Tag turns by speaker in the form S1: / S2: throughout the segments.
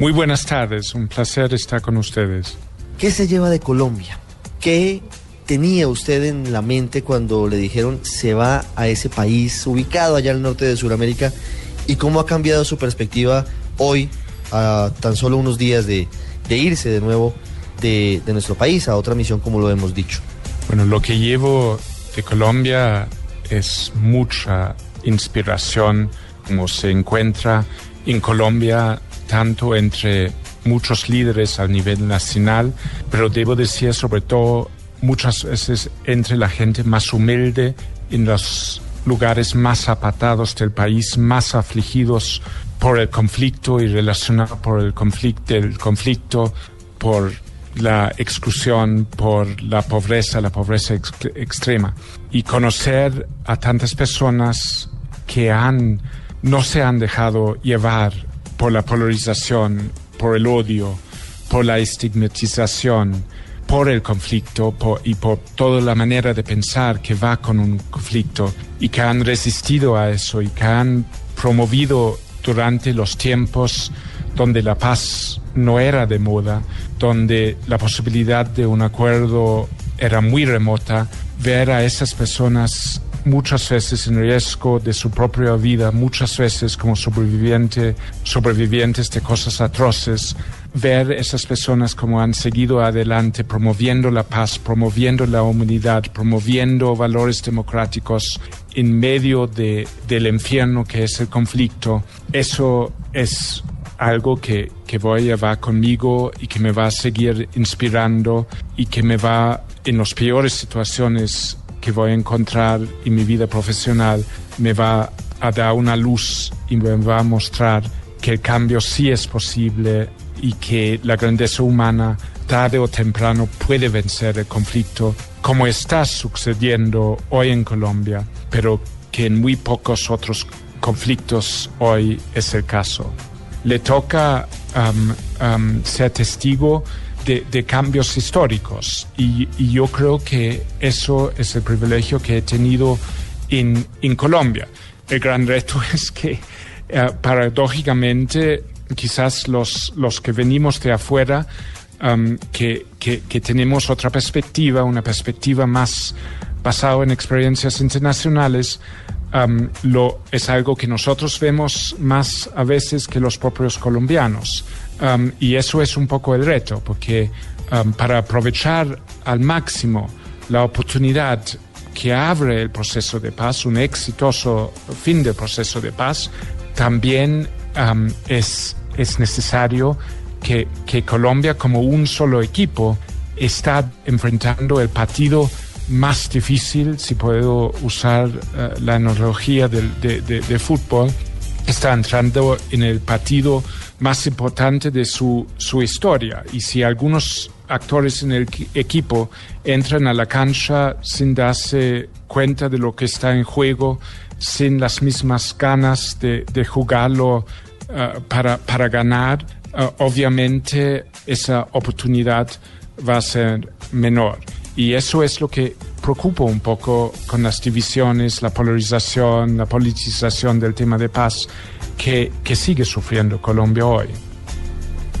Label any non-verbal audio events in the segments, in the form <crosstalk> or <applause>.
S1: Muy buenas tardes, un placer estar con ustedes.
S2: ¿Qué se lleva de Colombia? ¿Qué tenía usted en la mente cuando le dijeron se va a ese país ubicado allá al norte de Sudamérica? ¿Y cómo ha cambiado su perspectiva hoy, a tan solo unos días de, irse de nuevo de, de nuestro país a otra misión, como lo hemos dicho?
S1: Bueno, lo que llevo de Colombia es mucha inspiración, como se encuentra en Colombia, tanto entre muchos líderes a nivel nacional, pero debo decir sobre todo muchas veces entre la gente más humilde en los lugares más apartados del país, más afligidos por el conflicto y relacionados por el conflicto, el conflicto por la exclusión, por la pobreza, la pobreza extrema. Y conocer a tantas personas que han, no se han dejado llevar por la polarización, por el odio, por la estigmatización, por el conflicto y por toda la manera de pensar que va con un conflicto y que han resistido a eso y que han promovido durante los tiempos donde la paz no era de moda, donde la posibilidad de un acuerdo era muy remota, ver a esas personas muchas veces en riesgo de su propia vida, muchas veces como sobreviviente, sobrevivientes de cosas atroces, ver esas personas como han seguido adelante promoviendo la paz, promoviendo la humanidad, promoviendo valores democráticos en medio de, del infierno que es el conflicto, eso es algo que, que voy a llevar conmigo y que me va a seguir inspirando y que me va en las peores situaciones que voy a encontrar en mi vida profesional me va a dar una luz y me va a mostrar que el cambio sí es posible y que la grandeza humana tarde o temprano puede vencer el conflicto como está sucediendo hoy en Colombia, pero que en muy pocos otros conflictos hoy es el caso. Le toca um, um, ser testigo de, cambios históricos y, yo creo que eso es el privilegio que he tenido en, Colombia. El gran reto <laughs> es que eh, paradójicamente quizás los, los que venimos de afuera, um, que, que, tenemos otra perspectiva, una perspectiva más basada en experiencias internacionales, um, lo, es algo que nosotros vemos más a veces que los propios colombianos. Um, y eso es un poco el reto, porque para aprovechar al máximo la oportunidad que abre el proceso de paz, un exitoso fin del proceso de paz, también es es necesario que, Colombia como un solo equipo está enfrentando el partido más difícil, si puedo usar eh, la analogía de, fútbol, está entrando en el partido más importante de su, su historia. Y si algunos actores en el equipo entran a la cancha sin darse cuenta de lo que está en juego, sin las mismas ganas de, de jugarlo eh, para, para ganar, eh, obviamente esa oportunidad va a ser menor. Y eso es lo que preocupa un poco con las divisiones, la polarización, la politización del tema de paz que, que sigue sufriendo Colombia hoy.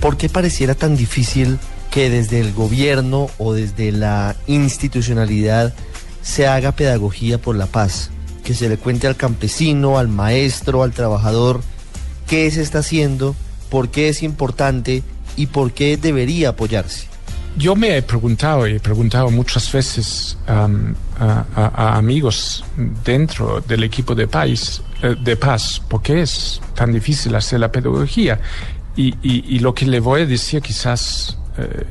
S2: ¿Por qué pareciera tan difícil que desde el gobierno o desde la institucionalidad se haga pedagogía por la paz? Que se le cuente al campesino, al maestro, al trabajador, qué se está haciendo, por qué es importante y por qué debería apoyarse.
S1: Yo me he preguntado y he preguntado muchas veces a, amigos dentro del equipo de, país, eh, de paz por qué es tan difícil hacer la pedagogía. y, lo que le voy a decir quizás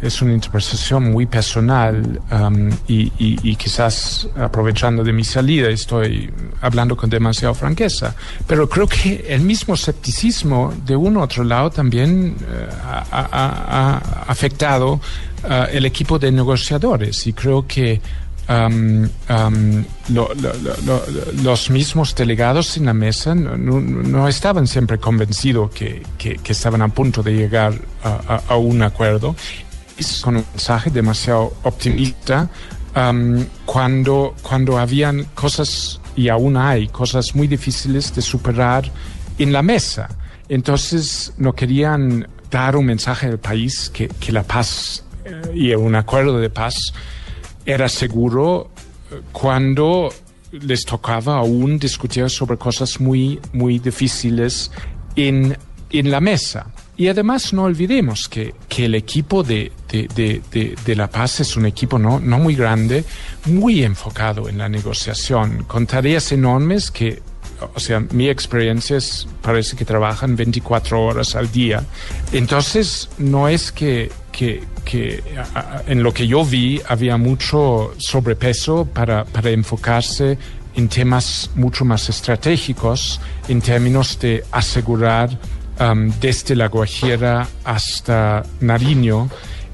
S1: es una interpretación muy personal um, y, quizás aprovechando de mi salida estoy hablando con demasiada franqueza, pero creo que el mismo escepticismo de un otro lado también eh, ha, afectado uh, el equipo de negociadores. Y creo que um, um, los mismos delegados en la mesa no, estaban siempre convencidos que, estaban a punto de llegar a, un acuerdo. Es un mensaje demasiado optimista um, cuando, cuando habían cosas, y aún hay cosas muy difíciles de superar en la mesa. Entonces no querían dar un mensaje al país que, que la paz eh, y un acuerdo de paz era seguro eh, cuando les tocaba aún discutir sobre cosas muy, muy difíciles en, en la mesa. Y además no olvidemos que, que el equipo de, de, de, de, La Paz es un equipo no, no muy grande, muy enfocado en la negociación, con tareas enormes que o sea, mi experiencia es, parece que trabajan 24 horas al día. Entonces, no es que, que, que en lo que yo vi había mucho sobrepeso para, para enfocarse en temas mucho más estratégicos en términos de asegurar um, desde La Guajira hasta Nariño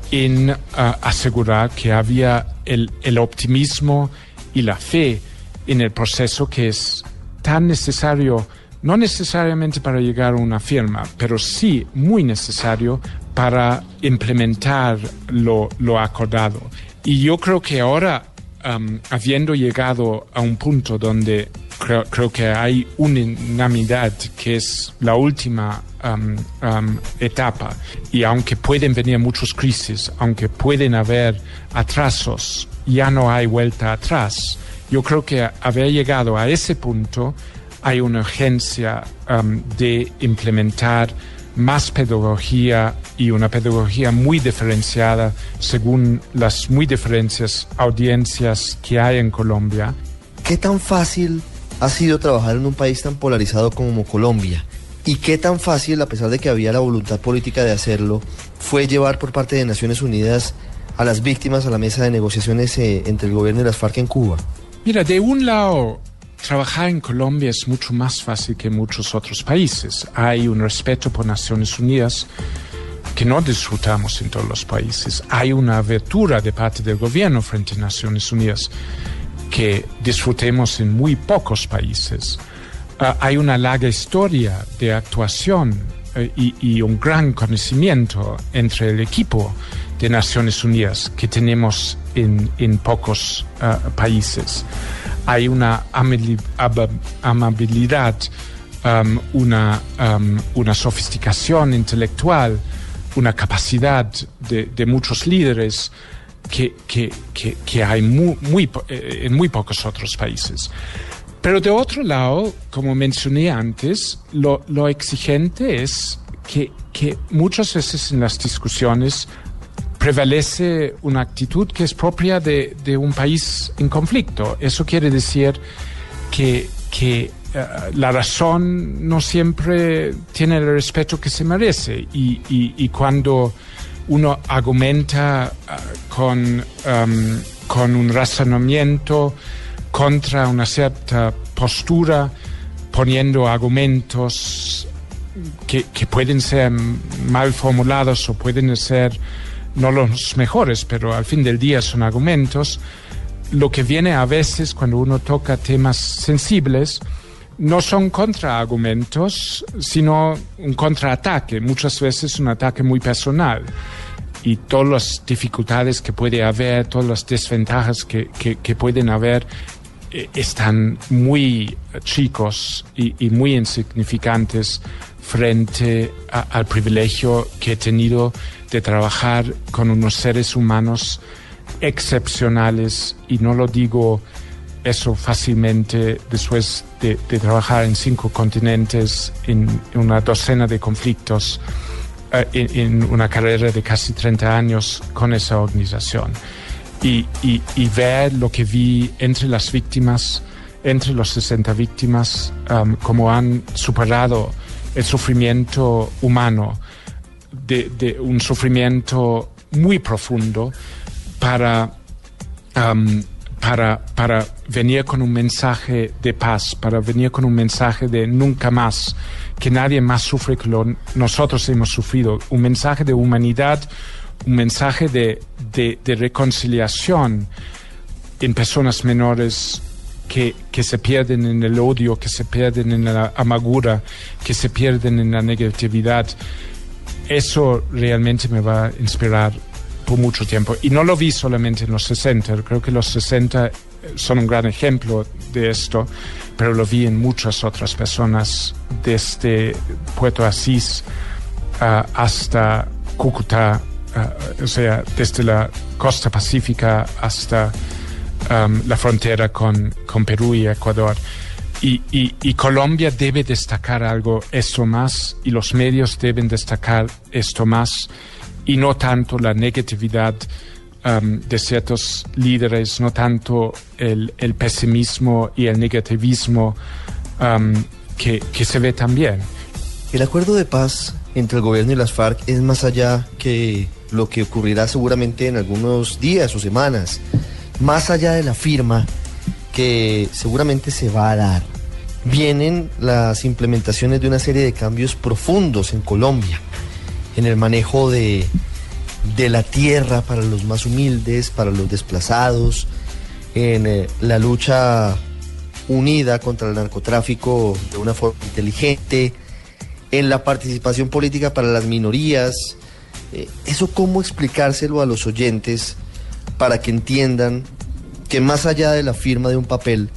S1: en uh, asegurar que había el, el optimismo y la fe en el proceso que es tan necesario, no necesariamente para llegar a una firma, pero sí muy necesario para implementar lo, lo acordado. Y yo creo que ahora, um, habiendo llegado a un punto donde creo, creo, que hay unanimidad, que es la última um, um, etapa, y aunque pueden venir muchas crisis, aunque pueden haber atrasos, ya no hay vuelta atrás yo creo que haber llegado a ese punto hay una urgencia de implementar más pedagogía y una pedagogía muy diferenciada según las muy diferentes audiencias que hay en Colombia.
S2: ¿Qué tan fácil ha sido trabajar en un país tan polarizado como Colombia? ¿Y qué tan fácil, a pesar de que había la voluntad política de hacerlo, fue llevar por parte de Naciones Unidas a las víctimas a la mesa de negociaciones eh, entre el gobierno y las FARC en Cuba?
S1: Mira, de un lado, trabajar en Colombia es mucho más fácil que en muchos otros países. Hay un respeto por Naciones Unidas que no disfrutamos en todos los países. Hay una abertura de parte del gobierno frente a Naciones Unidas que disfrutemos en muy pocos países. Uh, hay una larga historia de actuación uh, y, un gran conocimiento entre el equipo de Naciones Unidas que tenemos en, pocos uh, países. Hay una amabilidad, um, una, um, una sofisticación intelectual, una capacidad de, de muchos líderes que, que, que, hay muy, eh, en muy pocos otros países. Pero de otro lado, como mencioné antes, lo, lo exigente es que, que muchas veces en las discusiones prevalece una actitud que es propia de, un país en conflicto. Eso quiere decir que, uh, la razón no siempre tiene el respeto que se merece y, cuando uno argumenta con, um, con un razonamiento contra una cierta postura, poniendo argumentos que, pueden ser mal formulados o pueden ser no los mejores, pero al fin del día son argumentos. Lo que viene a veces cuando uno toca temas sensibles no son contraargumentos, sino un contraataque, muchas veces un ataque muy personal. Y todas las dificultades que puede haber, todas las desventajas que, que, pueden haber, eh, están muy chicos y muy insignificantes frente al privilegio que he tenido de trabajar con unos seres humanos excepcionales y no lo digo eso fácilmente después de, trabajar en cinco continentes, en, una docena de conflictos, eh, en, una carrera de casi 30 años con esa organización. Y, ver lo que vi entre las víctimas, entre los 60 víctimas, um, cómo han superado el sufrimiento humano, de, un sufrimiento muy profundo para, um, para, para venir con un mensaje de paz, para venir con un mensaje de nunca más, que nadie más sufre que lo, nosotros hemos sufrido, un mensaje de humanidad, un mensaje de, de reconciliación en personas menores que, que, se pierden en el odio, que se pierden en la amargura, que se pierden en la negatividad. Eso realmente me va a inspirar por mucho tiempo. Y no lo vi solamente en los 60, creo que los 60 son un gran ejemplo de esto, pero lo vi en muchas otras personas, desde Puerto Asís ah, hasta Cúcuta, ah, o sea, desde la costa pacífica hasta um, la frontera con, con, Perú y Ecuador. Y, y, Colombia debe destacar algo, esto más, y los medios deben destacar esto más, y no tanto la negatividad um, de ciertos líderes, no tanto el, el pesimismo y el negativismo um, que, que se ve también.
S2: El acuerdo de paz entre el gobierno y las FARC es más allá que lo que ocurrirá seguramente en algunos días o semanas, más allá de la firma que seguramente se va a dar. Vienen las implementaciones de una serie de cambios profundos en Colombia, en el manejo de, de la tierra para los más humildes, para los desplazados, en eh, la lucha unida contra el narcotráfico de una forma inteligente, en la participación política para las minorías. Eh, ¿Eso cómo explicárselo a los oyentes para que entiendan que más allá de la firma de un papel,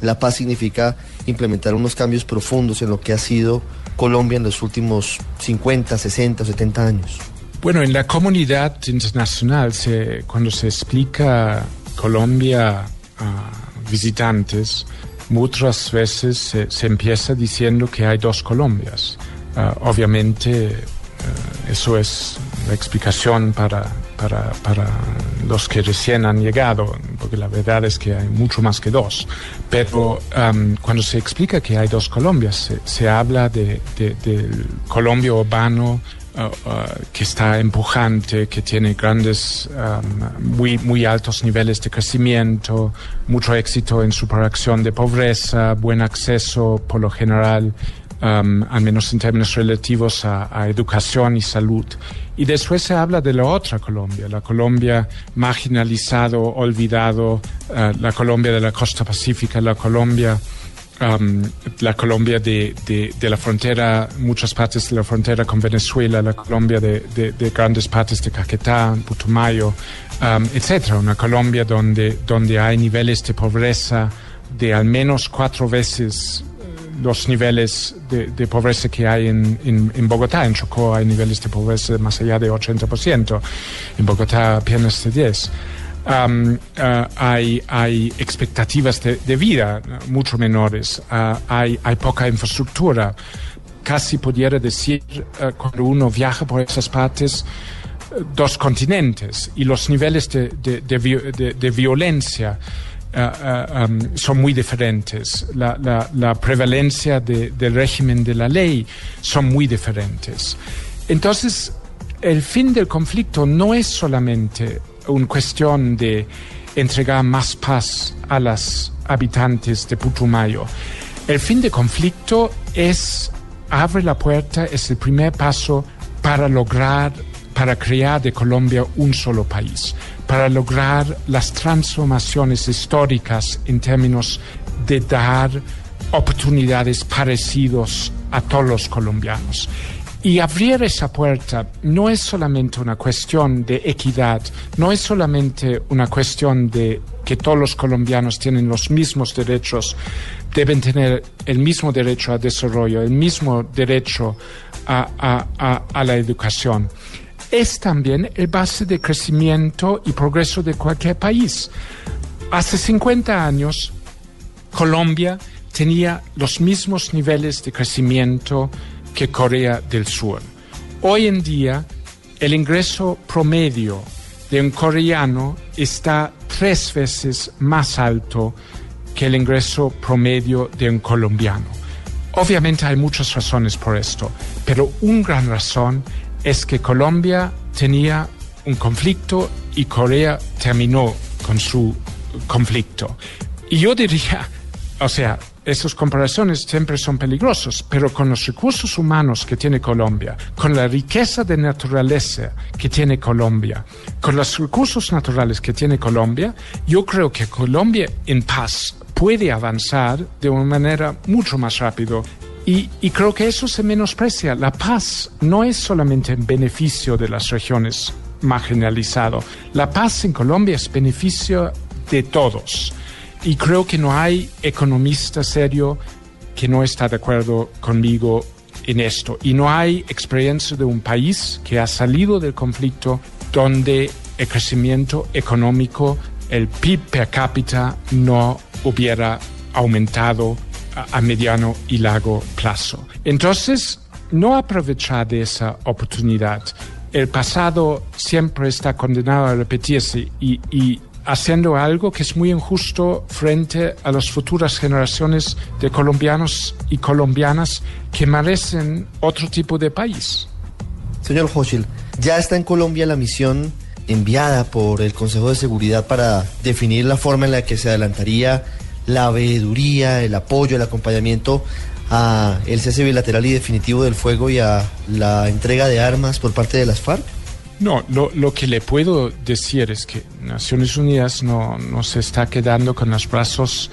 S2: la paz significa implementar unos cambios profundos en lo que ha sido Colombia en los últimos 50, 60 70 años?
S1: Bueno, en la comunidad internacional, cuando se explica Colombia a visitantes, muchas veces se empieza diciendo que hay dos Colombias. Ah, obviamente eh, eso es la explicación para, para, para, los que recién han llegado, porque la verdad es que hay mucho más que dos. Pero cuando se explica que hay dos Colombias, se, habla de, del Colombia urbano ah, ah, que está empujante, que tiene grandes, muy, muy altos niveles de crecimiento, mucho éxito en superación de pobreza, buen acceso por lo general Um, al menos en términos relativos a, educación y salud. Y después se habla de la otra Colombia, la Colombia marginalizado, olvidado, uh, la Colombia de la costa pacífica, la Colombia, um, la Colombia de, de, la frontera, muchas partes de la frontera con Venezuela, la Colombia de, de grandes partes de Caquetá, Putumayo, um, etcétera. Una Colombia donde, donde hay niveles de pobreza de al menos cuatro veces los niveles de, pobreza que hay en, en, Bogotá. En Chocó hay niveles de pobreza más allá de 80%, en Bogotá apenas de 10%. Uh, hay, hay, expectativas de, vida mucho menores, uh, hay, hay, poca infraestructura. Casi pudiera decir, uh, cuando uno viaja por esas partes, dos continentes y los niveles de, de violencia eh, eh, um, son muy diferentes. La, prevalencia del régimen de la ley son muy diferentes. Entonces, el fin del conflicto no es solamente una cuestión de entregar más paz a los habitantes de Putumayo. El fin del conflicto es, abre la puerta, es el primer paso para lograr, para crear de Colombia un solo país para lograr las transformaciones históricas en términos de dar oportunidades parecidos a todos los colombianos. Y abrir esa puerta no es solamente una cuestión de equidad, no es solamente una cuestión de que todos los colombianos tienen los mismos derechos, deben tener el mismo derecho a desarrollo, el mismo derecho a, a la educación es también el base de crecimiento y progreso de cualquier país. Hace 50 años, Colombia tenía los mismos niveles de crecimiento que Corea del Sur. Hoy en día, el ingreso promedio de un coreano está tres veces más alto que el ingreso promedio de un colombiano. Obviamente hay muchas razones por esto, pero una gran razón es que Colombia tenía un conflicto y Corea terminó con su conflicto. Y yo diría, o sea, esas comparaciones siempre son peligrosas, pero con los recursos humanos que tiene Colombia, con la riqueza de naturaleza que tiene Colombia, con los recursos naturales que tiene Colombia, yo creo que Colombia en paz puede avanzar de una manera mucho más rápida y, creo que eso se menosprecia. La paz no es solamente en beneficio de las regiones marginalizadas. La paz en Colombia es beneficio de todos. Y creo que no hay economista serio que no está de acuerdo conmigo en esto. Y no hay experiencia de un país que ha salido del conflicto donde el crecimiento económico, el PIB per cápita no hubiera aumentado a, mediano y largo plazo. Entonces, no aprovechar de esa oportunidad. El pasado siempre está condenado a repetirse y, y haciendo algo que es muy injusto frente a las futuras generaciones de colombianos y colombianas que merecen otro tipo de país.
S2: Señor Hochil, ya está en Colombia la misión enviada por el Consejo de Seguridad para definir la forma en la que se adelantaría la veeduría, el apoyo, el acompañamiento a el cese bilateral y definitivo del fuego y a la entrega de armas por parte de las FARC?
S1: No, lo, que le puedo decir es que Naciones Unidas no, se está quedando con los brazos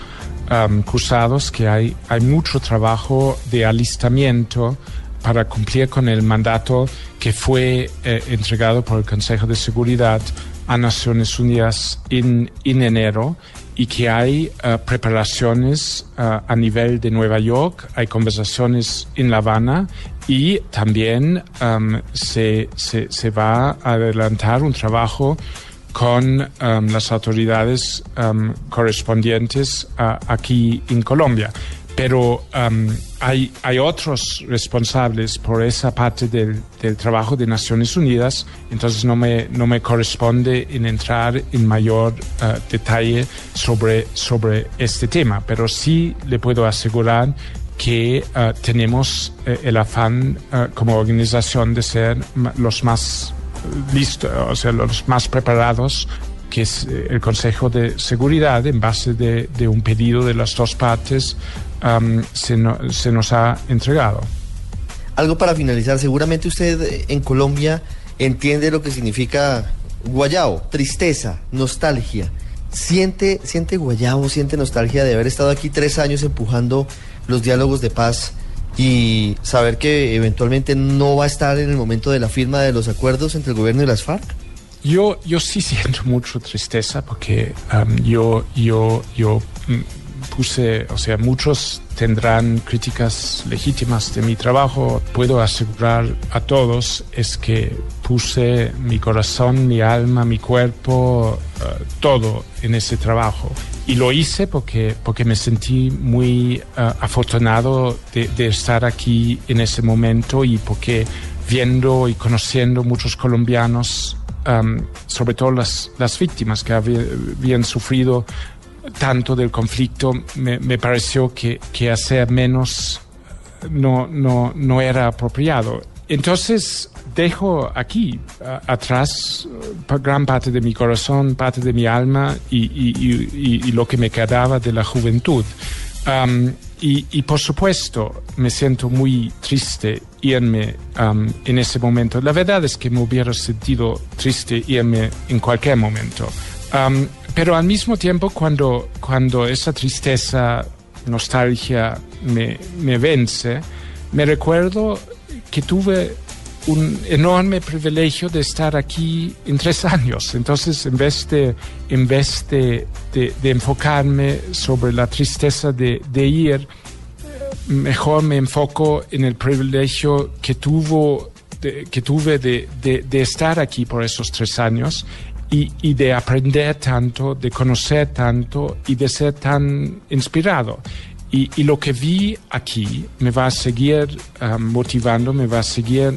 S1: cruzados, que hay, hay mucho trabajo de alistamiento para cumplir con el mandato que fue eh, entregado por el Consejo de Seguridad a Naciones Unidas en, en enero y que hay uh, preparaciones uh, a nivel de Nueva York, hay conversaciones en La Habana y también um, se, se, va a adelantar un trabajo con um, las autoridades um, correspondientes aquí en Colombia pero um, hay, hay otros responsables por esa parte del, del, trabajo de Naciones Unidas, entonces no me, no me corresponde en entrar en mayor uh, detalle sobre, sobre este tema, pero sí le puedo asegurar que uh, tenemos uh, el afán como organización de ser los más listos, o sea, los más preparados que es eh, el Consejo de Seguridad, en base de, un pedido de las dos partes, se, se nos ha entregado.
S2: Algo para finalizar, seguramente usted eh, en Colombia entiende lo que significa guayao, tristeza, nostalgia. ¿Siente, siente guayao, siente nostalgia de haber estado aquí tres años empujando los diálogos de paz y saber que eventualmente no va a estar en el momento de la firma de los acuerdos entre el gobierno y las FARC?
S1: Yo, yo sí siento mucho tristeza porque yo, yo, yo mm, puse, o sea, muchos tendrán críticas legítimas de mi trabajo. Puedo asegurar a todos es que puse mi corazón, mi alma, mi cuerpo, eh, todo en ese trabajo. Y lo hice porque, porque me sentí muy eh, afortunado de, de estar aquí en ese momento y porque viendo y conociendo muchos colombianos Sobre todo las, las víctimas que habían sufrido tanto del conflicto, me, me pareció que, que, hacer menos no, no, no era apropiado. Entonces dejo aquí atrás gran parte de mi corazón, parte de mi alma y, y, lo que me quedaba de la juventud. Um, y, por supuesto me siento muy triste irme um, en ese momento. La verdad es que me hubiera sentido triste irme en cualquier momento. Um, pero al mismo tiempo cuando, cuando esa tristeza, nostalgia me, me vence, me recuerdo que tuve un enorme privilegio de estar aquí en tres <laughs> años. Entonces, en vez de, en vez de, de, enfocarme sobre la tristeza de, de, ir, mejor me enfoco en el privilegio que, tuvo, que tuve de, estar aquí por esos tres años y, y, de aprender tanto, de conocer tanto y de ser tan inspirado. Y, y lo que vi aquí me va a seguir um, motivando, me va a seguir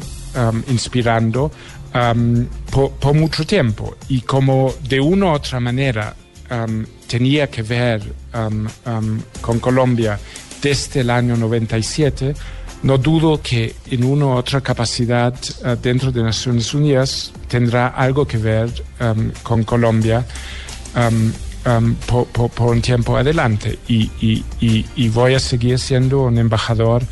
S1: Inspirando por, mucho tiempo y como de una u otra manera tenía que ver con Colombia desde el año 97, no dudo que en una u otra capacidad uh, dentro de Naciones Unidas tendrá algo que ver con Colombia. por, un tiempo adelante y, voy a seguir siendo un embajador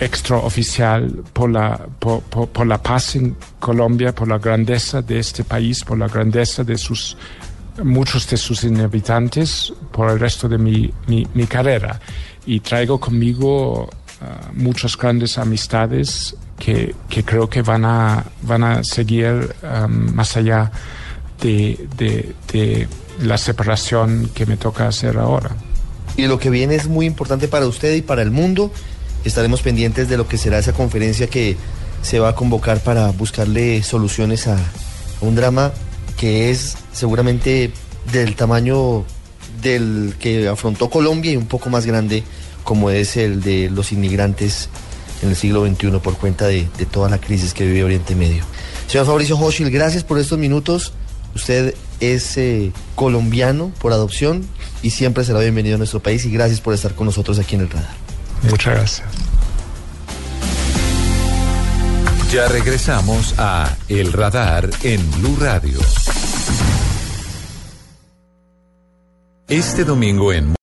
S1: extraoficial por la, por, por, la paz en Colombia, por la grandeza de este país, por la grandeza de sus muchos de sus habitantes por el resto de mi, mi, carrera. Y traigo conmigo uh, muchas grandes amistades que, que, creo que van a, van a seguir um, más allá de, de, de la separación que me toca hacer ahora.
S2: Y lo que viene es muy importante para usted y para el mundo estaremos pendientes de lo que será esa conferencia que se va a convocar para buscarle soluciones a, un drama que es seguramente del tamaño del que afrontó Colombia y un poco más grande como es el de los inmigrantes en el siglo XXI por cuenta de, toda la crisis que vive Oriente Medio. Señor Fabricio Hochil, gracias por estos minutos. Usted es eh, colombiano por adopción y siempre será bienvenido a nuestro país y gracias por estar con nosotros aquí en el radar.
S1: Muchas gracias.
S3: Ya regresamos a El Radar en Blue Radio. Este domingo en